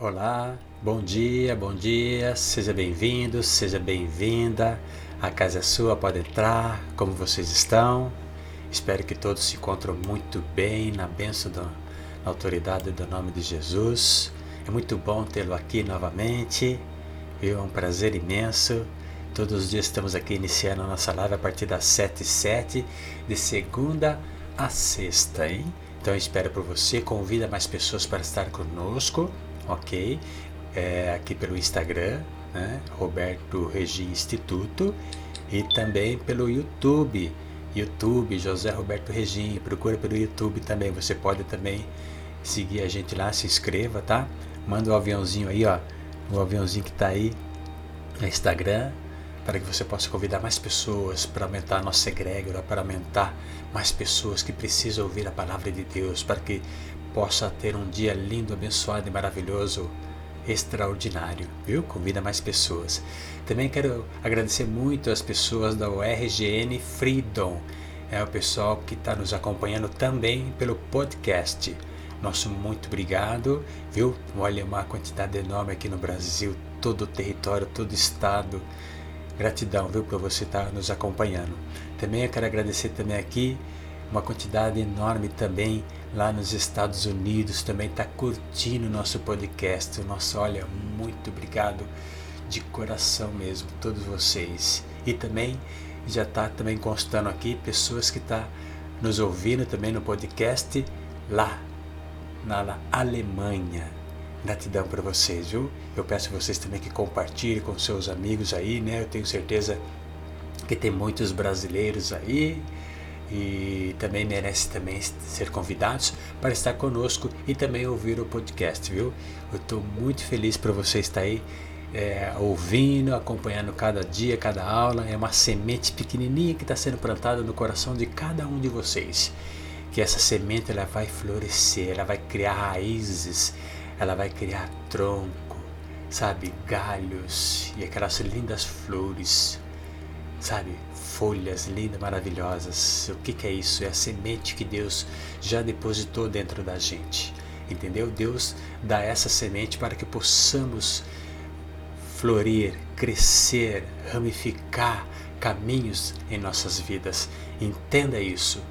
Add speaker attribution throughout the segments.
Speaker 1: Olá, bom dia, bom dia, seja bem-vindo, seja bem-vinda. A casa é sua, pode entrar. Como vocês estão? Espero que todos se encontram muito bem na bênção da autoridade do nome de Jesus. É muito bom tê-lo aqui novamente. É um prazer imenso. Todos os dias estamos aqui iniciando a nossa live a partir das 7 e 7, de segunda a sexta, hein? Então espero por você, convida mais pessoas para estar conosco ok? É, aqui pelo Instagram, né? Roberto Regi Instituto e também pelo YouTube, YouTube José Roberto Regim, procura pelo YouTube também, você pode também seguir a gente lá, se inscreva, tá? Manda o um aviãozinho aí, ó, o aviãozinho que tá aí no Instagram, para que você possa convidar mais pessoas para aumentar a nossa egrégora, para aumentar mais pessoas que precisam ouvir a palavra de Deus, para que possa ter um dia lindo, abençoado e maravilhoso, extraordinário, viu? Convida mais pessoas. Também quero agradecer muito as pessoas da URGN Freedom, é o pessoal que está nos acompanhando também pelo podcast. Nosso muito obrigado, viu? Olha, uma quantidade enorme aqui no Brasil, todo o território, todo o estado. Gratidão, viu, por você estar nos acompanhando. Também eu quero agradecer também aqui uma quantidade enorme também lá nos Estados Unidos também está curtindo o nosso podcast. Nossa, olha, muito obrigado de coração mesmo, todos vocês. E também já está também constando aqui pessoas que estão tá nos ouvindo também no podcast lá na Alemanha. Gratidão para vocês, viu? Eu peço vocês também que compartilhem com seus amigos aí, né? Eu tenho certeza que tem muitos brasileiros aí e também merece também ser convidados para estar conosco e também ouvir o podcast, viu? Eu estou muito feliz para você estar aí é, ouvindo, acompanhando cada dia, cada aula. É uma semente pequenininha que está sendo plantada no coração de cada um de vocês. Que essa semente ela vai florescer, ela vai criar raízes, ela vai criar tronco, sabe, galhos e aquelas lindas flores, sabe, folhas lindas, maravilhosas. O que, que é isso? É a semente que Deus já depositou dentro da gente. Entendeu? Deus dá essa semente para que possamos florir, crescer, ramificar caminhos em nossas vidas. Entenda isso.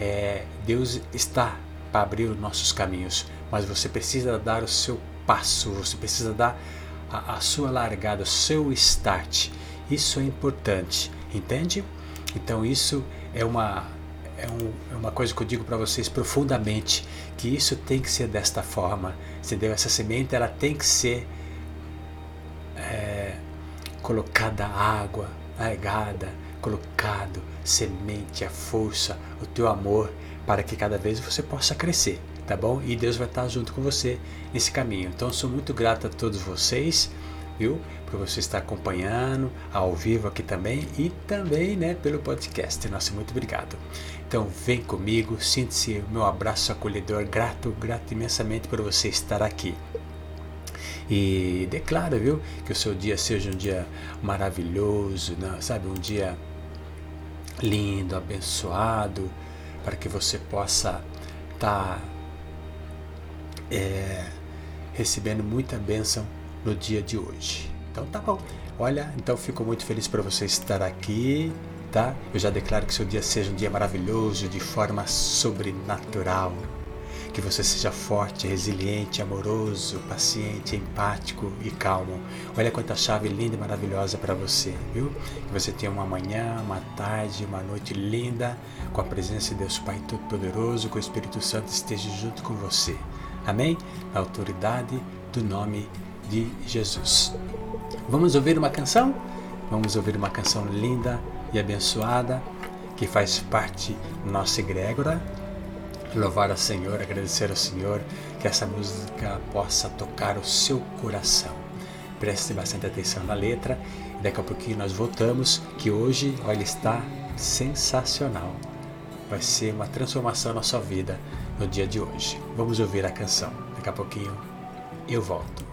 Speaker 1: É, Deus está para abrir os nossos caminhos, mas você precisa dar o seu passo, você precisa dar a, a sua largada, o seu start. Isso é importante. Entende? Então isso é uma, é, um, é uma coisa que eu digo para vocês profundamente, que isso tem que ser desta forma, entendeu? Essa semente ela tem que ser é, colocada água, regada, colocado semente, a força, o teu amor, para que cada vez você possa crescer, tá bom? E Deus vai estar junto com você nesse caminho. Então sou muito grato a todos vocês viu? Por você estar acompanhando ao vivo aqui também e também, né, pelo podcast. Nossa, muito obrigado. Então, vem comigo, sinta-se meu abraço acolhedor, grato, grato imensamente por você estar aqui. E declara, viu, que o seu dia seja um dia maravilhoso, né? sabe, um dia lindo, abençoado, para que você possa estar tá, é, recebendo muita bênção no dia de hoje. Então tá bom. Olha, então fico muito feliz por você estar aqui, tá? Eu já declaro que seu dia seja um dia maravilhoso, de forma sobrenatural. Que você seja forte, resiliente, amoroso, paciente, empático e calmo. Olha quanta chave linda e maravilhosa para você, viu? Que você tenha uma manhã, uma tarde, uma noite linda, com a presença de Deus Pai Todo-Poderoso, que o Espírito Santo esteja junto com você. Amém? Na autoridade do nome de Jesus. Vamos ouvir uma canção? Vamos ouvir uma canção linda e abençoada que faz parte da nossa egrégora. Louvar ao Senhor, agradecer ao Senhor que essa música possa tocar o seu coração. Preste bastante atenção na letra e daqui a pouquinho nós voltamos, que hoje, olha, está sensacional. Vai ser uma transformação na sua vida no dia de hoje. Vamos ouvir a canção. Daqui a pouquinho eu volto.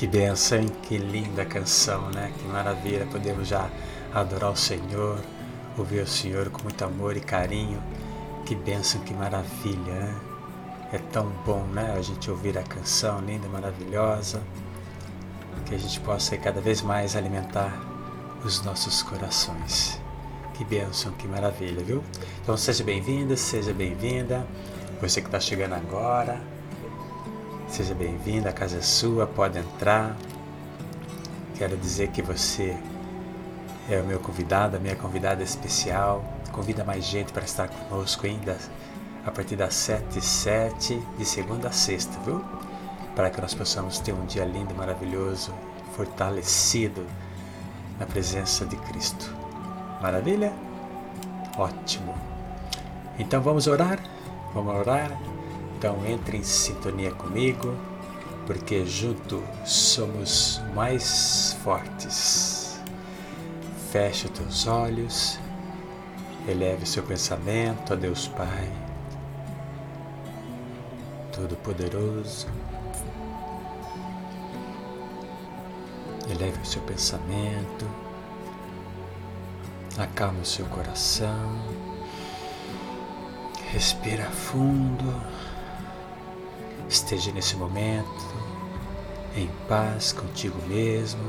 Speaker 2: Que
Speaker 1: benção, hein? Que linda canção, né? Que maravilha, podemos já adorar o Senhor, ouvir o Senhor com muito amor e carinho. Que benção, que maravilha, né? É tão bom, né? A gente ouvir a canção linda, maravilhosa. Que a gente possa cada vez mais alimentar os nossos corações. Que bênção, que maravilha, viu? Então seja bem-vinda, seja bem-vinda. Você que está chegando agora, Seja bem-vindo, a casa é sua, pode entrar. Quero dizer que você é o meu convidado, a minha convidada especial. Convida mais gente para estar conosco ainda a partir das 7 e 7 de segunda a sexta, viu? Para que nós possamos ter um dia lindo, maravilhoso, fortalecido na presença de Cristo. Maravilha? Ótimo. Então vamos orar? Vamos orar? Então entre em sintonia comigo, porque junto somos mais fortes. Feche os teus olhos, eleve seu pensamento a Deus Pai, Todo-Poderoso. Eleve o seu pensamento, acalme o seu coração, respira fundo, esteja nesse momento em paz contigo mesmo,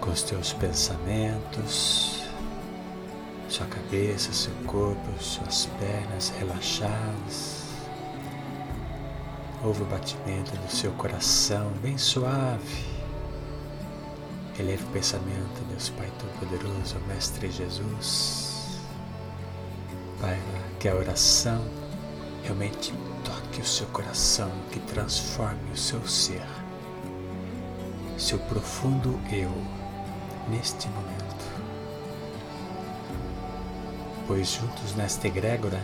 Speaker 1: com os teus pensamentos, sua cabeça, seu corpo, suas pernas relaxadas. Ouve o batimento do seu coração bem suave. Eleve o pensamento, Deus Pai Todo-Poderoso, Mestre Jesus. Pai, que a oração realmente toque o seu coração, que transforme o seu ser, seu profundo eu, neste momento. Pois juntos nesta egrégora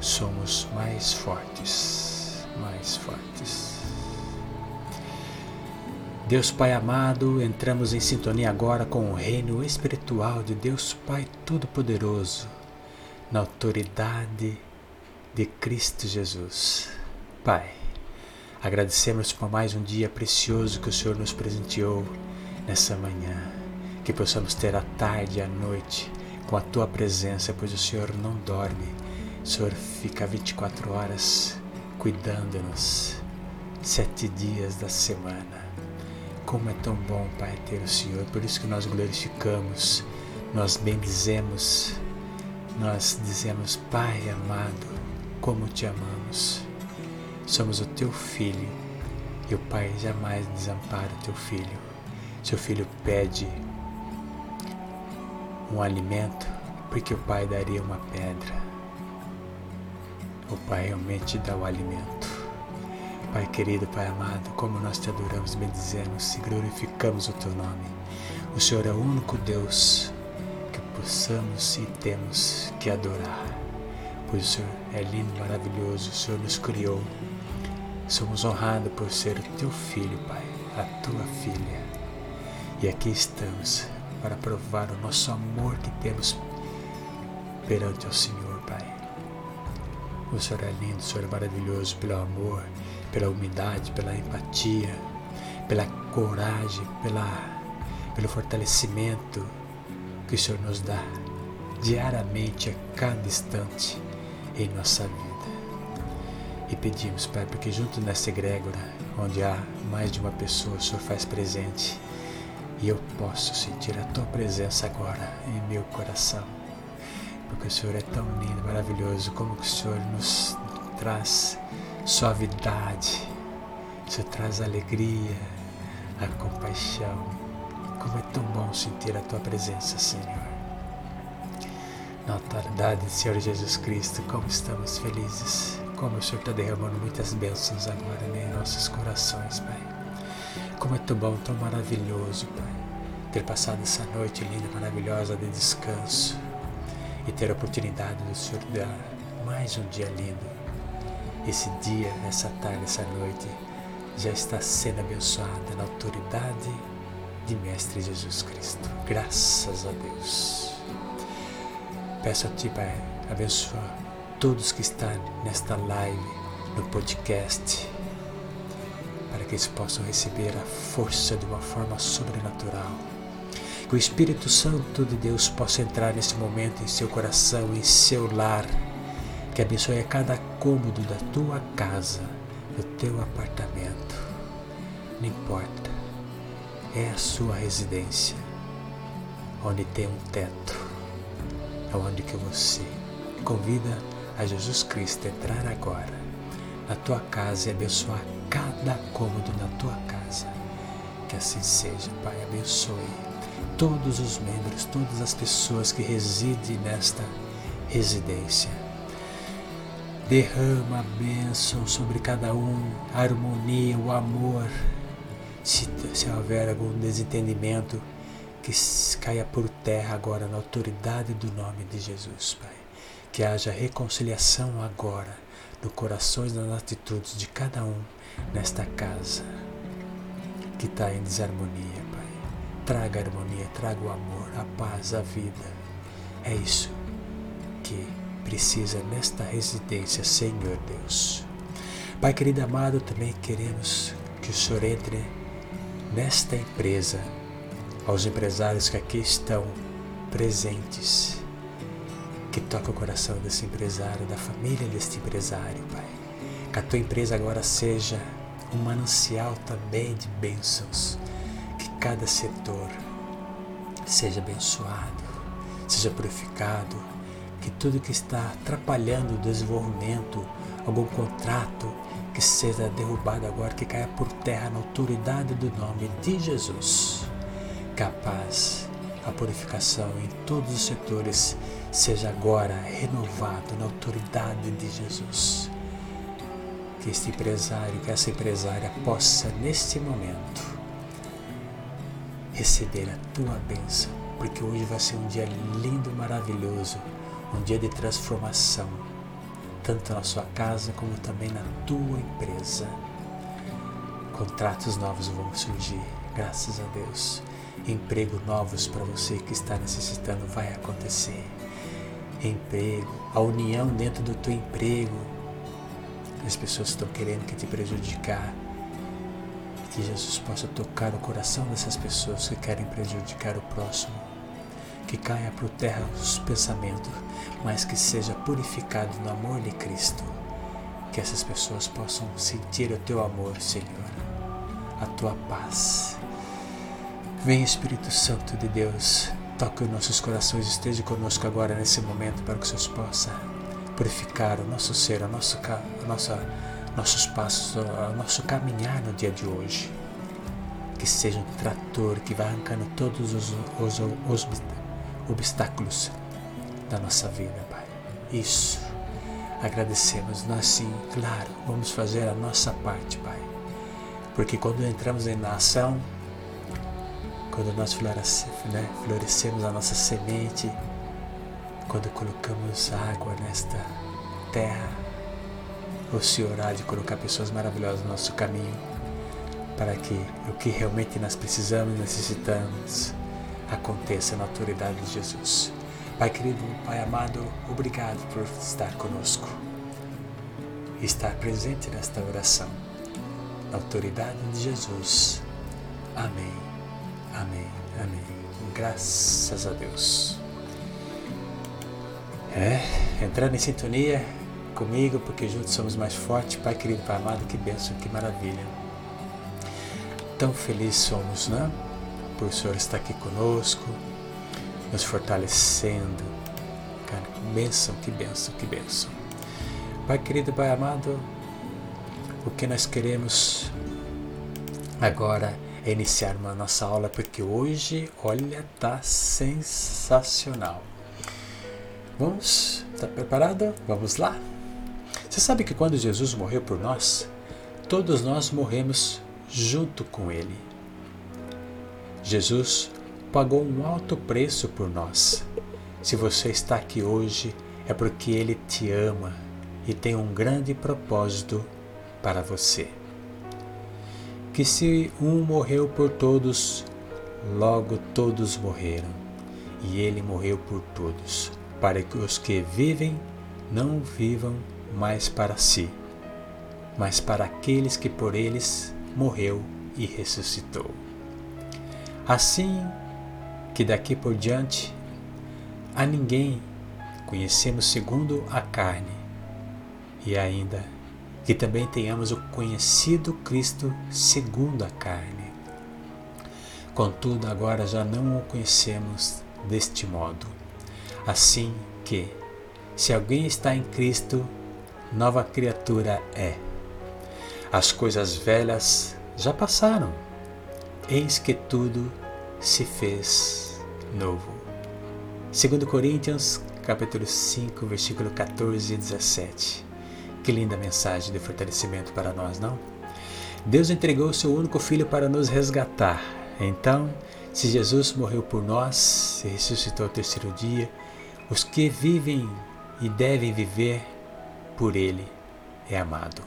Speaker 1: somos mais fortes, mais fortes. Deus Pai amado, entramos em sintonia agora com o reino espiritual de Deus Pai Todo-Poderoso, na autoridade de Cristo Jesus. Pai, agradecemos por mais um dia precioso que o Senhor nos presenteou nessa manhã, que possamos ter a tarde e a noite com a Tua presença, pois o Senhor não dorme, o Senhor fica 24 horas cuidando-nos, sete dias da semana. Como é tão bom, Pai, ter o Senhor, por isso que nós glorificamos, nós bendizemos, nós dizemos, Pai amado, como te amamos. Somos o teu filho e o Pai jamais desampara o teu filho. Seu filho pede um alimento, porque o Pai daria uma pedra. O Pai realmente dá o alimento. Pai querido, Pai amado, como nós te adoramos, bendizemos e glorificamos o teu nome. O Senhor é o único Deus que possamos e temos que adorar, pois o Senhor é lindo, maravilhoso, o Senhor nos criou. Somos honrados por ser o teu filho, Pai, a tua filha. E aqui estamos para provar o nosso amor que temos perante o Senhor, Pai. O Senhor é lindo, o Senhor é maravilhoso pelo amor, pela humildade, pela empatia, pela coragem, pela, pelo fortalecimento que o Senhor nos dá diariamente, a cada instante em nossa vida. E pedimos, Pai, porque junto nessa egrégora, onde há mais de uma pessoa, o Senhor faz presente e eu posso sentir a Tua presença agora em meu coração. Porque o Senhor é tão lindo, maravilhoso, como o Senhor nos traz suavidade, o Senhor traz alegria, a compaixão. Como é tão bom sentir a Tua presença, Senhor. Na autoridade do Senhor Jesus Cristo, como estamos felizes, como o Senhor está derramando muitas bênçãos agora né, em nossos corações, Pai. Como é tão bom, tão maravilhoso, Pai, ter passado essa noite linda, maravilhosa de descanso e ter a oportunidade do Senhor dar mais um dia lindo. Esse dia, essa tarde, essa noite já está sendo abençoada na autoridade de Mestre Jesus Cristo. Graças a Deus. Peço a Ti, Pai, abençoa todos que estão nesta live, no podcast, para que eles possam receber a força de uma forma sobrenatural. Que o Espírito Santo de Deus possa entrar nesse momento em seu coração, em seu lar, que abençoe a cada cômodo da tua casa, do teu apartamento. Não importa, é a sua residência, onde tem um teto, onde que você convida a Jesus Cristo a entrar agora na tua casa e abençoar cada cômodo na tua casa. Que assim seja, Pai, abençoe todos os membros, todas as pessoas que residem nesta residência. Derrama a bênção sobre cada um, a harmonia, o amor. Se, se houver algum desentendimento, que caia por terra agora na autoridade do nome de Jesus, Pai. Que haja reconciliação agora no coração e nas atitudes de cada um nesta casa que está em desarmonia, Pai. Traga a harmonia, traga o amor, a paz, a vida. É isso que precisa nesta residência, Senhor Deus. Pai querido amado, também queremos que o Senhor entre nesta empresa, aos empresários que aqui estão presentes, que toca o coração desse empresário, da família deste empresário, Pai. Que a tua empresa agora seja um manancial também de bênçãos, que cada setor seja abençoado, seja purificado, que tudo que está atrapalhando o desenvolvimento, algum contrato, que seja derrubado agora, que caia por terra na autoridade do nome de Jesus. Capaz a purificação em todos os setores seja agora renovado na autoridade de Jesus. Que este empresário, que essa empresária possa neste momento receber a tua bênção, porque hoje vai ser um dia lindo, maravilhoso, um dia de transformação, tanto na sua casa como também na tua empresa. Contratos novos vão surgir, graças a Deus. Emprego novos para você que está necessitando vai acontecer. Emprego, a união dentro do teu emprego. As pessoas estão querendo que te prejudicar. Que Jesus possa tocar o coração dessas pessoas que querem prejudicar o próximo. Que caia por terra os pensamentos, mas que seja purificado no amor de Cristo. Que essas pessoas possam sentir o teu amor, Senhor, a tua paz. Vem Espírito Santo de Deus, toque os nossos corações, esteja conosco agora nesse momento para que o Senhor possa purificar o nosso ser, o nosso, a nossa, nossos passos, o nosso caminhar no dia de hoje. Que seja um trator que vai arrancando todos os, os, os obstáculos da nossa vida, Pai. Isso. Agradecemos. Nós sim, claro, vamos fazer a nossa parte, Pai. Porque quando entramos em ação, quando nós né, florescemos a nossa semente, quando colocamos água nesta terra, o Senhor há de colocar pessoas maravilhosas no nosso caminho, para que o que realmente nós precisamos, necessitamos, aconteça na autoridade de Jesus. Pai querido, Pai amado, obrigado por estar conosco, estar presente nesta oração, na autoridade de Jesus. Amém. Amém, amém. Graças a Deus. É, entrando em sintonia comigo, porque juntos somos mais fortes. Pai querido, Pai amado, que bênção, que maravilha. Tão felizes somos, né? Por o Senhor estar aqui conosco, nos fortalecendo. Cara, que bênção, que bênção, que bênção. Pai querido, Pai amado, o que nós queremos agora é iniciar uma nossa aula, porque hoje, olha, tá sensacional. Vamos? Está preparado? Vamos lá? Você sabe que quando Jesus morreu por nós, todos nós morremos junto com Ele. Jesus pagou um alto preço por nós. Se você está aqui hoje, é porque Ele te ama e tem um grande propósito para você que se um morreu por todos, logo todos morreram. E ele morreu por todos, para que os que vivem não vivam mais para si, mas para aqueles que por eles morreu e ressuscitou. Assim que daqui por diante a ninguém conhecemos segundo a carne, e ainda que também tenhamos o conhecido Cristo segundo a carne. Contudo, agora já não o conhecemos deste modo. Assim que, se alguém está em Cristo, nova criatura é. As coisas velhas já passaram, eis que tudo se fez novo. 2 Coríntios, capítulo 5, versículo 14 e 17. Que linda mensagem de fortalecimento para nós, não? Deus entregou o seu único filho para nos resgatar. Então, se Jesus morreu por nós e ressuscitou ao terceiro dia, os que vivem e devem viver por ele é amado.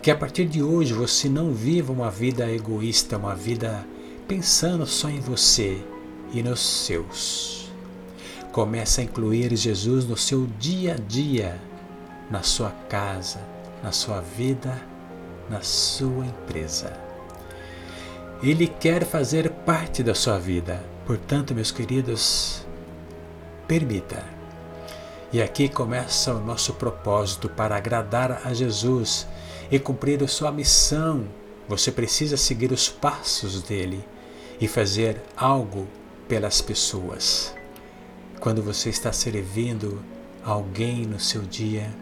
Speaker 1: Que a partir de hoje você não viva uma vida egoísta, uma vida pensando só em você e nos seus. Comece a incluir Jesus no seu dia a dia, na sua casa, na sua vida, na sua empresa. Ele quer fazer parte da sua vida. Portanto, meus queridos, permita. E aqui começa o nosso propósito para agradar a Jesus e cumprir a sua missão. Você precisa seguir os passos dele e fazer algo pelas pessoas. Quando você está servindo alguém no seu dia,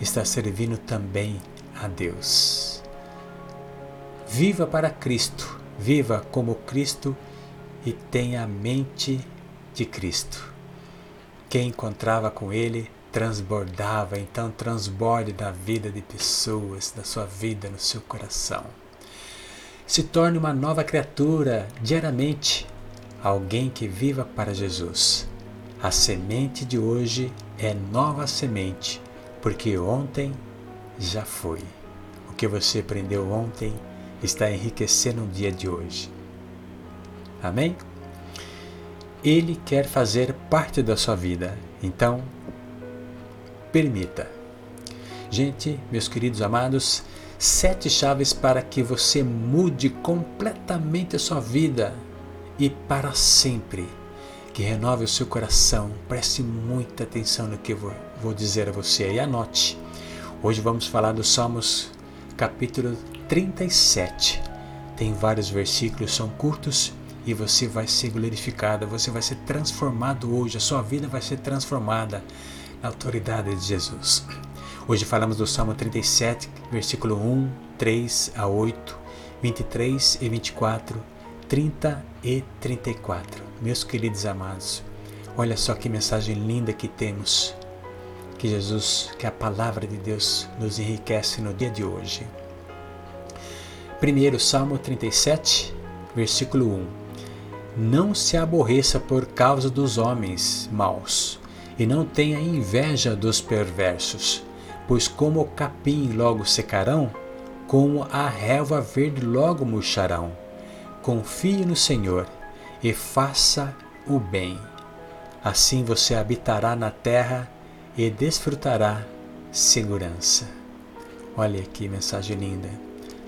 Speaker 1: está servindo também a Deus. Viva para Cristo, viva como Cristo e tenha a mente de Cristo. Quem encontrava com Ele transbordava, então transborde da vida de pessoas, da sua vida, no seu coração. Se torne uma nova criatura diariamente, alguém que viva para Jesus. A semente de hoje é nova semente, porque ontem já foi. O que você aprendeu ontem está enriquecendo o dia de hoje. Amém? Ele quer fazer parte da sua vida, então permita. Gente, meus queridos amados, sete chaves para que você mude completamente a sua vida e para sempre. Que renove o seu coração. Preste muita atenção no que eu vou dizer a você e anote. Hoje vamos falar do Salmos capítulo 37. Tem vários versículos, são curtos e você vai ser glorificado, você vai ser transformado hoje, a sua vida vai ser transformada na autoridade de Jesus. Hoje falamos do Salmo 37, versículo 1, 3 a 8, 23 e 24, 30 e 34. Meus queridos amados, olha só que mensagem linda que temos. Que Jesus, que a palavra de Deus nos enriquece no dia de hoje. Primeiro, Salmo 37, versículo 1. Não se aborreça por causa dos homens maus, e não tenha inveja dos perversos pois como o capim logo secarão, como a relva verde logo murcharão. Confie no Senhor e faça o bem. Assim você habitará na terra e desfrutará segurança. Olha que mensagem linda.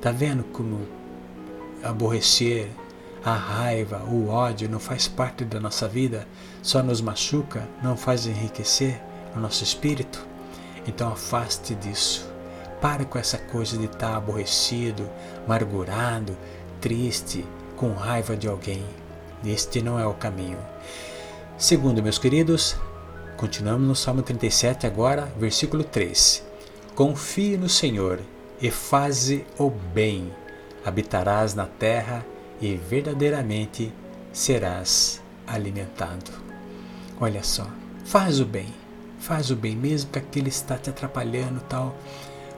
Speaker 1: Tá vendo como aborrecer, a raiva, o ódio não faz parte da nossa vida, só nos machuca, não faz enriquecer o nosso espírito? Então afaste disso. Pare com essa coisa de estar aborrecido, amargurado, triste, com raiva de alguém. Este não é o caminho. Segundo, meus queridos, continuamos no Salmo 37 agora, versículo 3. Confie no Senhor e faze o bem. Habitarás na terra e verdadeiramente serás alimentado. Olha só, faz o bem Faz o bem, mesmo que aquele está te atrapalhando tal.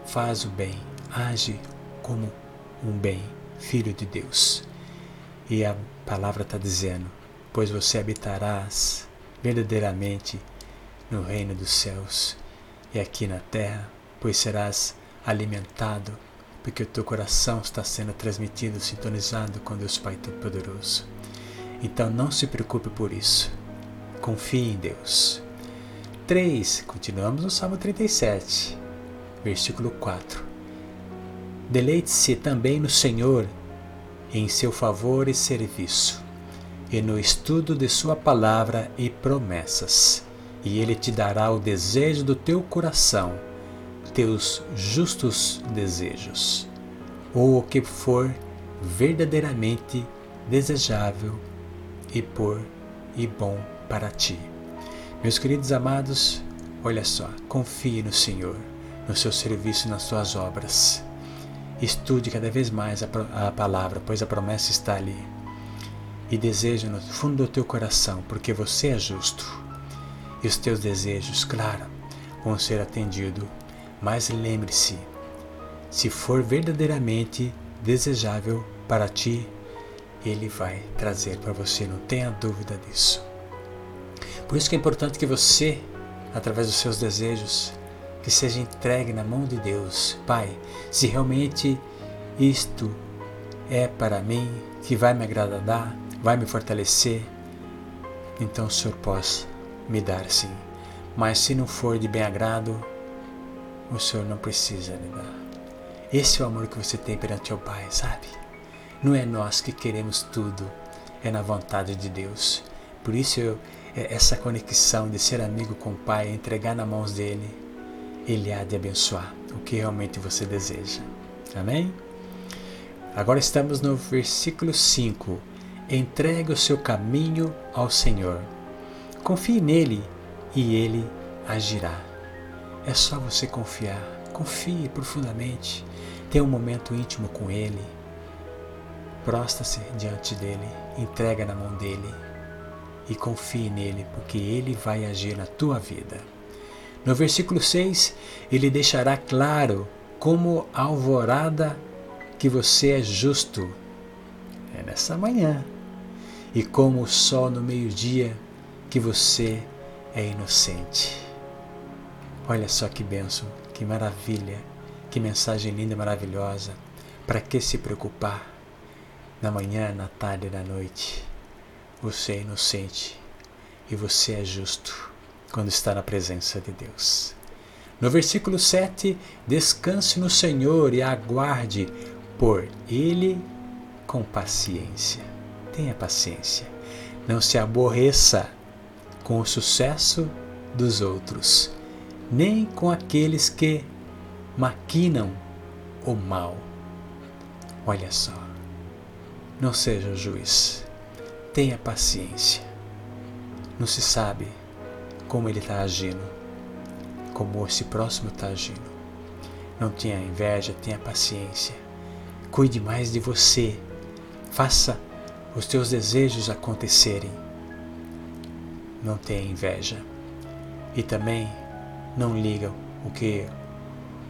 Speaker 1: Faz o bem, age como um bem, filho de Deus. E a palavra está dizendo: Pois você habitarás verdadeiramente no reino dos céus e aqui na terra, pois serás alimentado, porque o teu coração está sendo transmitido, sintonizado com Deus Pai Todo-Poderoso. Então não se preocupe por isso. Confie em Deus. 3, continuamos no Salmo 37, versículo 4. Deleite-se também no Senhor, em seu favor e serviço, e no estudo de Sua palavra e promessas, e Ele te dará o desejo do teu coração, teus justos desejos, ou o que for verdadeiramente desejável e por e bom para ti. Meus queridos amados, olha só, confie no Senhor, no seu serviço e nas suas obras. Estude cada vez mais a, a palavra, pois a promessa está ali. e deseja no fundo do teu coração, porque você é justo. E os teus desejos, claro, vão ser atendidos. Mas lembre-se, se for verdadeiramente desejável para ti, ele vai trazer para você, não tenha dúvida disso. Por isso que é importante que você, através dos seus desejos, que seja entregue na mão de Deus. Pai, se realmente isto é para mim, que vai me agradar, vai me fortalecer, então o Senhor pode me dar sim. Mas se não for de bem agrado, o Senhor não precisa me dar. Esse é o amor que você tem perante o Pai, sabe? Não é nós que queremos tudo, é na vontade de Deus. Por isso eu, é essa conexão de ser amigo com o Pai, entregar nas mãos dele, ele há de abençoar o que realmente você deseja. Amém? Agora estamos no versículo 5. Entregue o seu caminho ao Senhor. Confie nele e ele agirá. É só você confiar. Confie profundamente. Tenha um momento íntimo com ele. Prosta-se diante dele. Entrega na mão dele. E confie nele, porque ele vai agir na tua vida. No versículo 6, ele deixará claro como alvorada que você é justo. É nessa manhã. E como o sol no meio-dia que você é inocente. Olha só que bênção, que maravilha, que mensagem linda e maravilhosa. Para que se preocupar? Na manhã, na tarde e na noite. Você é inocente e você é justo quando está na presença de Deus. No versículo 7, descanse no Senhor e aguarde por Ele com paciência. Tenha paciência. Não se aborreça com o sucesso dos outros, nem com aqueles que maquinam o mal. Olha só. Não seja juiz. Tenha paciência. Não se sabe como ele está agindo, como esse próximo está agindo. Não tenha inveja, tenha paciência. Cuide mais de você. Faça os teus desejos acontecerem. Não tenha inveja. E também não liga o que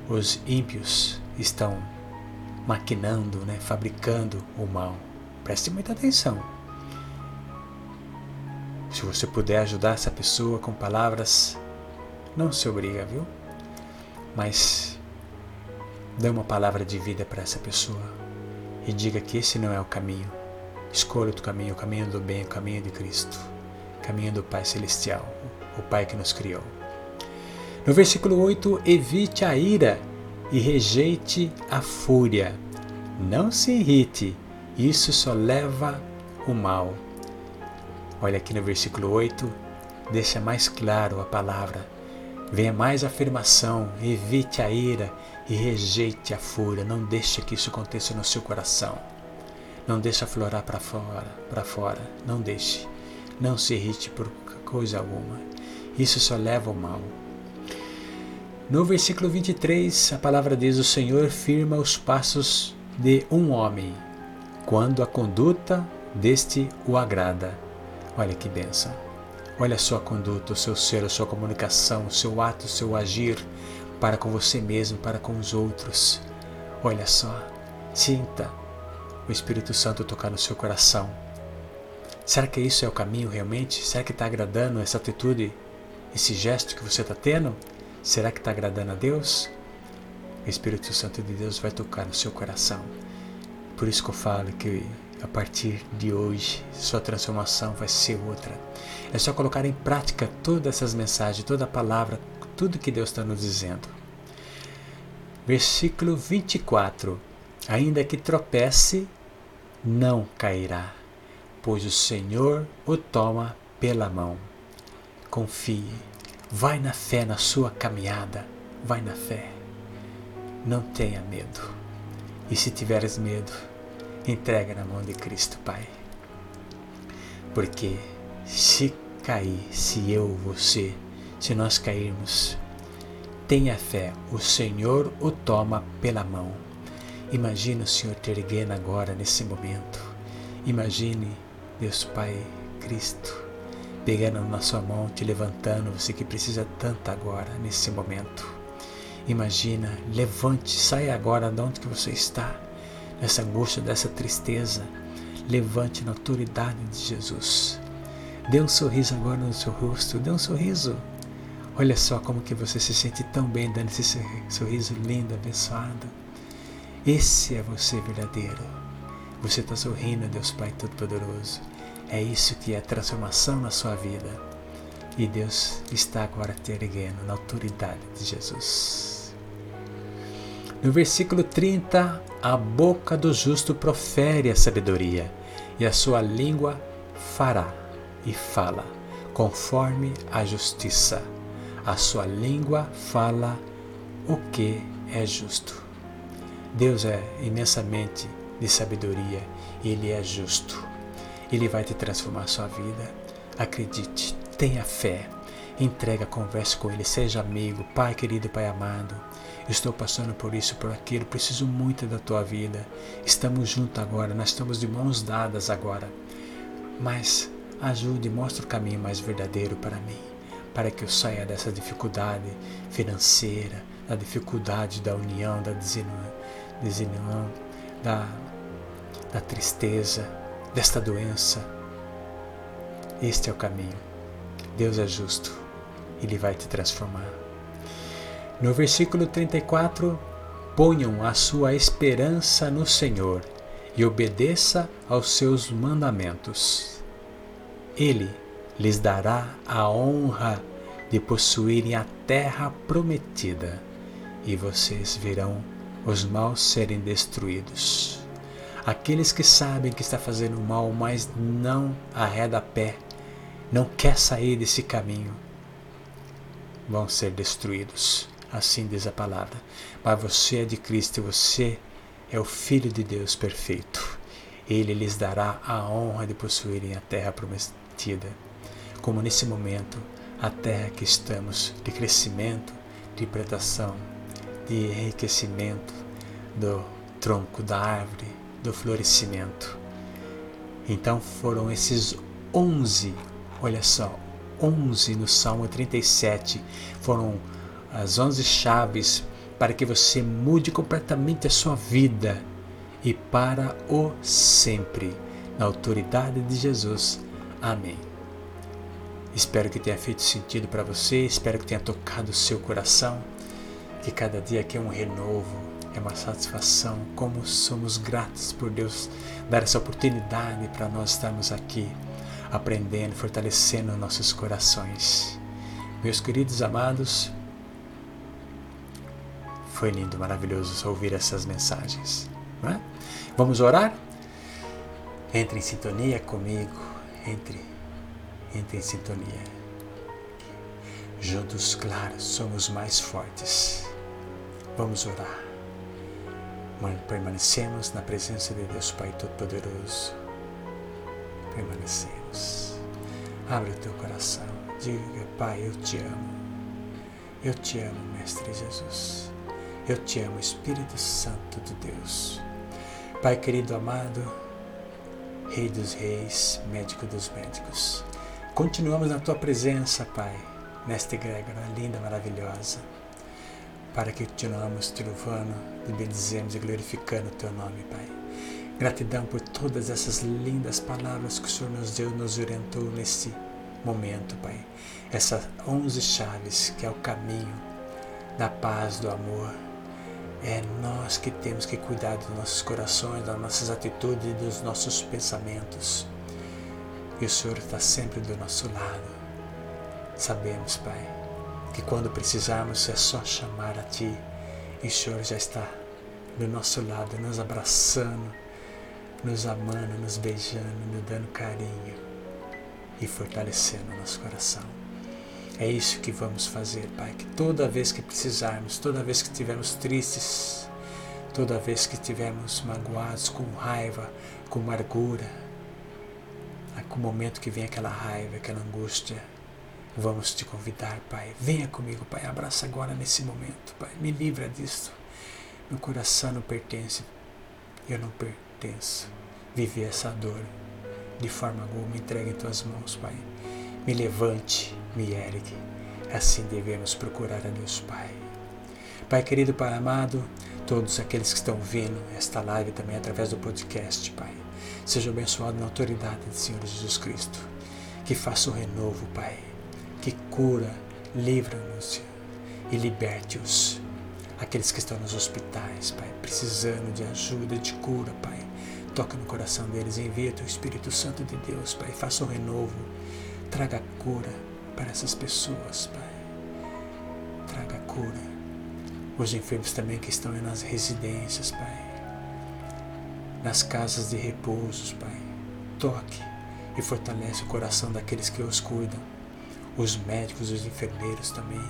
Speaker 1: os ímpios estão maquinando, né, fabricando o mal. Preste muita atenção. Se você puder ajudar essa pessoa com palavras, não se obriga, viu? Mas dê uma palavra de vida para essa pessoa e diga que esse não é o caminho. Escolha outro caminho, o caminho do bem, o caminho de Cristo, o caminho do Pai Celestial, o Pai que nos criou. No versículo 8, evite a ira e rejeite a fúria. Não se irrite, isso só leva o mal. Olha aqui no versículo 8, deixa mais claro a palavra. Venha mais afirmação, evite a ira e rejeite a fúria. Não deixe que isso aconteça no seu coração. Não deixe aflorar para fora, para fora. Não deixe. Não se irrite por coisa alguma. Isso só leva ao mal. No versículo 23, a palavra diz: O Senhor firma os passos de um homem, quando a conduta deste o agrada. Olha que benção. Olha a sua conduta, o seu ser, a sua comunicação, o seu ato, o seu agir para com você mesmo, para com os outros. Olha só, sinta o Espírito Santo tocar no seu coração. Será que isso é o caminho realmente? Será que está agradando essa atitude, esse gesto que você está tendo? Será que está agradando a Deus? O Espírito Santo de Deus vai tocar no seu coração. Por isso que eu falo que a partir de hoje, sua transformação vai ser outra. É só colocar em prática todas essas mensagens, toda a palavra, tudo que Deus está nos dizendo. Versículo 24: Ainda que tropece, não cairá, pois o Senhor o toma pela mão. Confie, vai na fé na sua caminhada, vai na fé. Não tenha medo. E se tiveres medo, entrega na mão de Cristo, Pai. Porque se cair, se eu, você, se nós cairmos, tenha fé, o Senhor o toma pela mão. Imagine o Senhor te erguendo agora, nesse momento. Imagine Deus Pai Cristo, pegando na sua mão, te levantando, você que precisa tanto agora, nesse momento. Imagina, levante, saia agora de onde que você está, nessa angústia, dessa tristeza. Levante na autoridade de Jesus. Dê um sorriso agora no seu rosto, dê um sorriso. Olha só como que você se sente tão bem dando esse sorriso lindo, abençoado. Esse é você verdadeiro. Você está sorrindo, Deus Pai Todo-Poderoso. É isso que é transformação na sua vida. E Deus está agora te erguendo na autoridade de Jesus. No versículo 30, a boca do justo profere a sabedoria, e a sua língua fará e fala, conforme a justiça. A sua língua fala o que é justo. Deus é imensamente de sabedoria, Ele é justo. Ele vai te transformar a sua vida. Acredite, tenha fé. Entrega, converse com Ele, seja amigo, Pai querido, Pai amado. Estou passando por isso, por aquilo, preciso muito da tua vida. Estamos juntos agora, nós estamos de mãos dadas agora. Mas ajude, mostre o caminho mais verdadeiro para mim, para que eu saia dessa dificuldade financeira, da dificuldade da união, da desunião, da, da tristeza, desta doença. Este é o caminho. Deus é justo, Ele vai te transformar. No versículo 34, ponham a sua esperança no Senhor e obedeça aos seus mandamentos. Ele lhes dará a honra de possuírem a terra prometida, e vocês verão os maus serem destruídos. Aqueles que sabem que está fazendo mal, mas não arreda pé, não quer sair desse caminho, vão ser destruídos. Assim diz a palavra. Mas você é de Cristo, você é o Filho de Deus perfeito. Ele lhes dará a honra de possuírem a terra prometida. Como nesse momento, a terra que estamos de crescimento, de predação, de enriquecimento do tronco da árvore, do florescimento. Então foram esses onze, olha só, onze no Salmo 37, foram as 11 chaves para que você mude completamente a sua vida e para o sempre, na autoridade de Jesus. Amém. Espero que tenha feito sentido para você, espero que tenha tocado o seu coração, que cada dia aqui é um renovo, é uma satisfação. Como somos gratos por Deus dar essa oportunidade para nós estarmos aqui aprendendo, fortalecendo nossos corações. Meus queridos amados, foi lindo, maravilhoso ouvir essas mensagens. É? Vamos orar? Entre em sintonia comigo, entre, entre em sintonia. Juntos, claro, somos mais fortes. Vamos orar. Permanecemos na presença de Deus Pai Todo-Poderoso. Permanecemos. Abre o teu coração. Diga, Pai, eu te amo. Eu te amo, Mestre Jesus. Eu te amo, Espírito Santo de Deus. Pai querido amado, Rei dos Reis, Médico dos Médicos. Continuamos na tua presença, Pai, nesta egrégora linda, maravilhosa, para que continuamos te louvando, te bendizemos e glorificando o teu nome, Pai. Gratidão por todas essas lindas palavras que o Senhor nos deu, nos orientou nesse momento, Pai. Essas onze chaves que é o caminho da paz, do amor, é nós que temos que cuidar dos nossos corações, das nossas atitudes e dos nossos pensamentos. E o Senhor está sempre do nosso lado. Sabemos, Pai, que quando precisarmos é só chamar a Ti e o Senhor já está do nosso lado, nos abraçando, nos amando, nos beijando, nos dando carinho e fortalecendo o nosso coração. É isso que vamos fazer, Pai. Que toda vez que precisarmos, toda vez que estivermos tristes, toda vez que estivermos magoados, com raiva, com amargura, com o momento que vem aquela raiva, aquela angústia, vamos te convidar, Pai. Venha comigo, Pai. Abraça agora nesse momento, Pai. Me livra disso. Meu coração não pertence. Eu não pertenço. Viver essa dor. de forma alguma, entregue em tuas mãos, Pai. Me levante, me ergue. Assim devemos procurar a Deus, Pai. Pai querido, Pai amado, todos aqueles que estão vendo esta live também através do podcast, Pai. Sejam abençoados na autoridade do Senhor Jesus Cristo. Que faça o renovo, Pai. Que cura, livra-nos e liberte-os. Aqueles que estão nos hospitais, Pai, precisando de ajuda, de cura, Pai. Toca no coração deles, envia teu Espírito Santo de Deus, Pai. Faça um renovo. Traga cura para essas pessoas, Pai. Traga cura. Os enfermos também que estão nas residências, Pai. Nas casas de repousos, Pai. Toque e fortalece o coração daqueles que os cuidam. Os médicos, os enfermeiros também.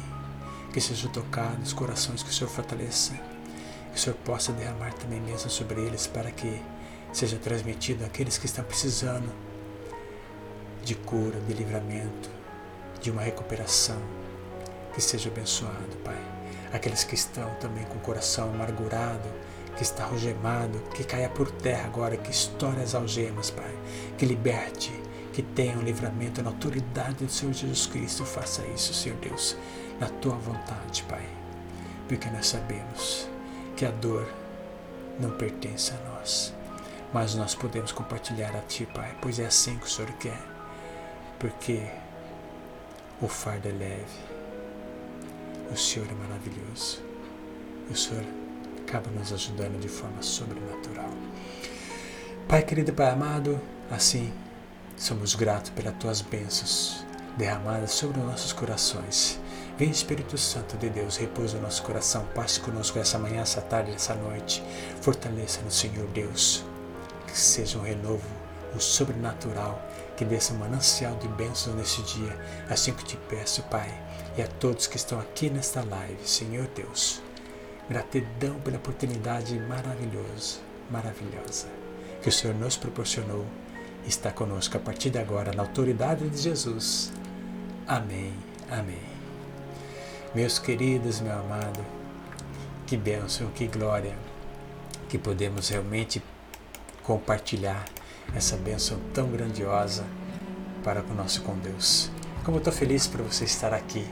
Speaker 1: Que sejam tocados os corações que o Senhor fortaleça. Que o Senhor possa derramar também mesmo sobre eles para que seja transmitido àqueles que estão precisando de cura, de livramento, de uma recuperação. Que seja abençoado, Pai. Aqueles que estão também com o coração amargurado, que está algemado, que caia por terra agora, que estoure as algemas, Pai. Que liberte, que tenha um livramento na autoridade do Senhor Jesus Cristo. Faça isso, Senhor Deus, na tua vontade, Pai. Porque nós sabemos que a dor não pertence a nós, mas nós podemos compartilhar a Ti, Pai, pois é assim que o Senhor quer. Porque o fardo é leve, o Senhor é maravilhoso, o Senhor acaba nos ajudando de forma sobrenatural. Pai querido, Pai amado, assim somos gratos pelas tuas bênçãos derramadas sobre os nossos corações. Vem Espírito Santo de Deus, repousa o nosso coração, passe conosco essa manhã, essa tarde, essa noite. Fortaleça no Senhor Deus, que seja um renovo, o sobrenatural, que desça um manancial de bênçãos nesse dia. Assim que te peço, Pai, e a todos que estão aqui nesta live, Senhor Deus. Gratidão pela oportunidade maravilhosa, maravilhosa que o Senhor nos proporcionou está conosco a partir de agora, na autoridade de Jesus. Amém, amém. Meus queridos, meu amado, que bênção, que glória que podemos realmente compartilhar essa bênção tão grandiosa para o nosso com Deus. Como estou feliz por você estar aqui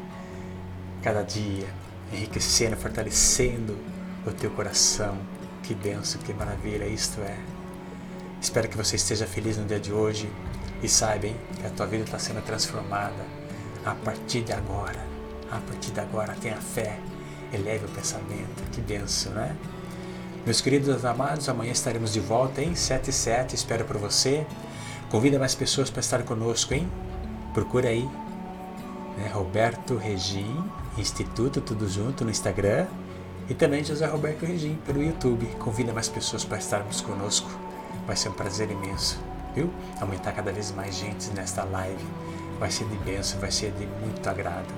Speaker 1: cada dia, enriquecendo, fortalecendo o teu coração. Que bênção, que maravilha isto é. Espero que você esteja feliz no dia de hoje e saiba que a tua vida está sendo transformada a partir de agora. A partir de agora, tenha fé, eleve o pensamento. Que bênção, né? Meus queridos amados, amanhã estaremos de volta em 7 e 7. Espero por você. Convida mais pessoas para estar conosco, hein? Procura aí. Né? Roberto Regim, Instituto, tudo junto no Instagram. E também José Roberto Regim pelo YouTube. Convida mais pessoas para estarmos conosco. Vai ser um prazer imenso, viu? Aumentar cada vez mais gente nesta live. Vai ser de bênção, vai ser de muito agrado.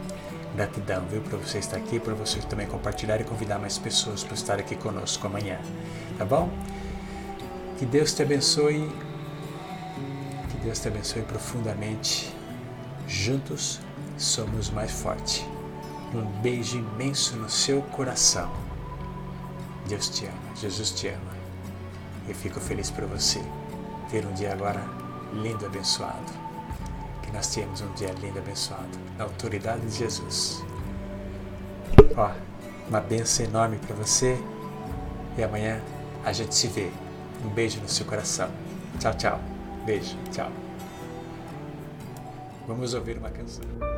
Speaker 1: Gratidão, viu, por você estar aqui, por você também compartilhar e convidar mais pessoas para estar aqui conosco amanhã. Tá bom? Que Deus te abençoe. Que Deus te abençoe profundamente. Juntos somos mais fortes. Um beijo imenso no seu coração. Deus te ama, Jesus te ama. Eu fico feliz por você ter um dia agora lindo, abençoado que nós tenhamos um dia lindo, abençoado, na autoridade de Jesus. Ó, uma benção enorme para você e amanhã a gente se vê. Um beijo no seu coração. Tchau, tchau. Beijo, tchau. Vamos ouvir uma canção.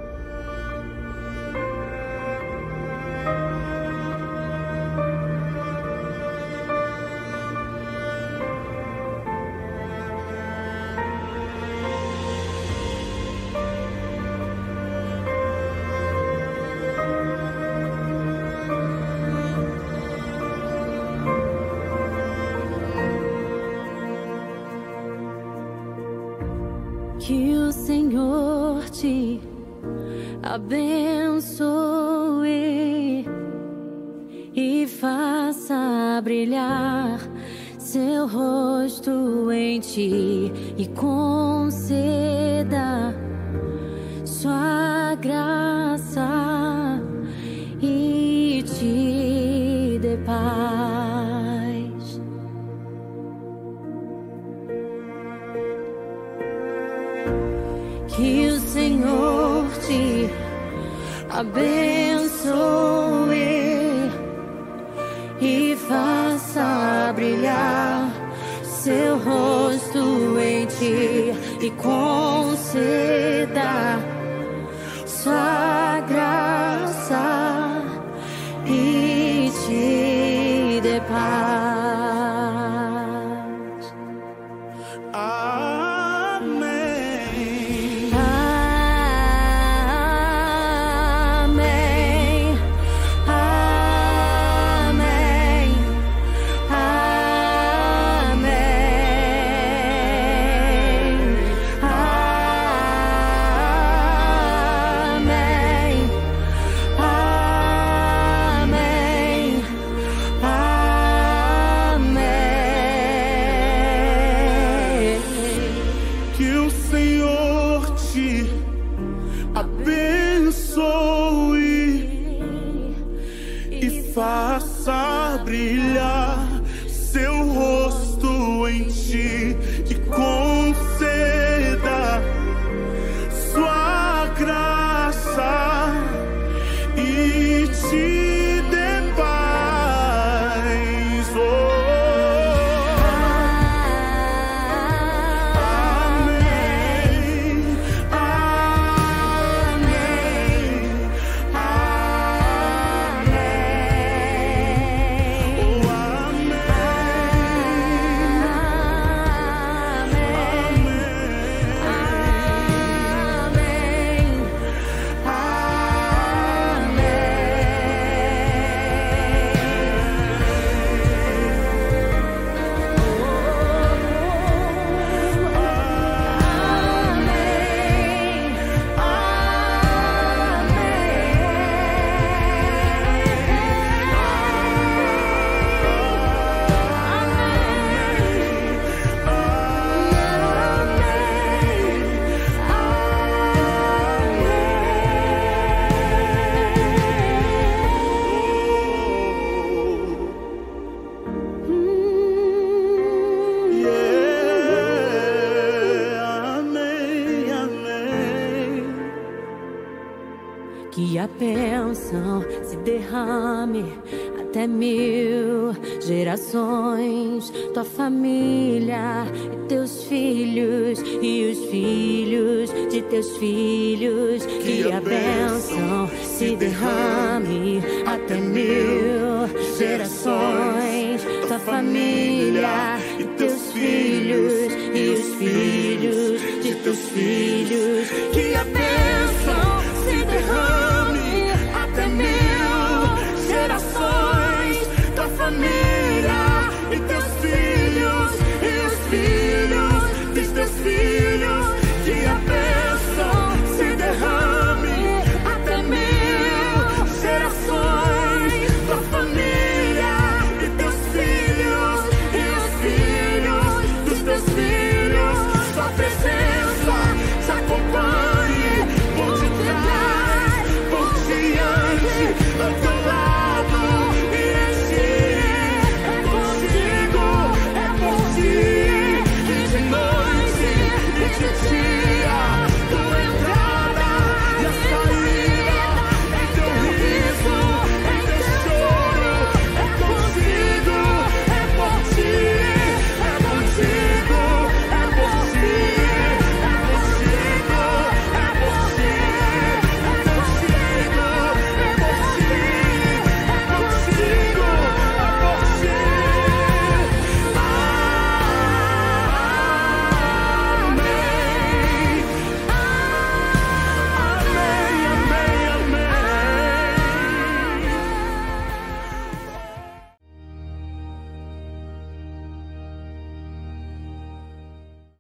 Speaker 3: gerações, tua família e teus filhos e os filhos de teus filhos. Que, que a bênção se derrame até mil gerações, tua família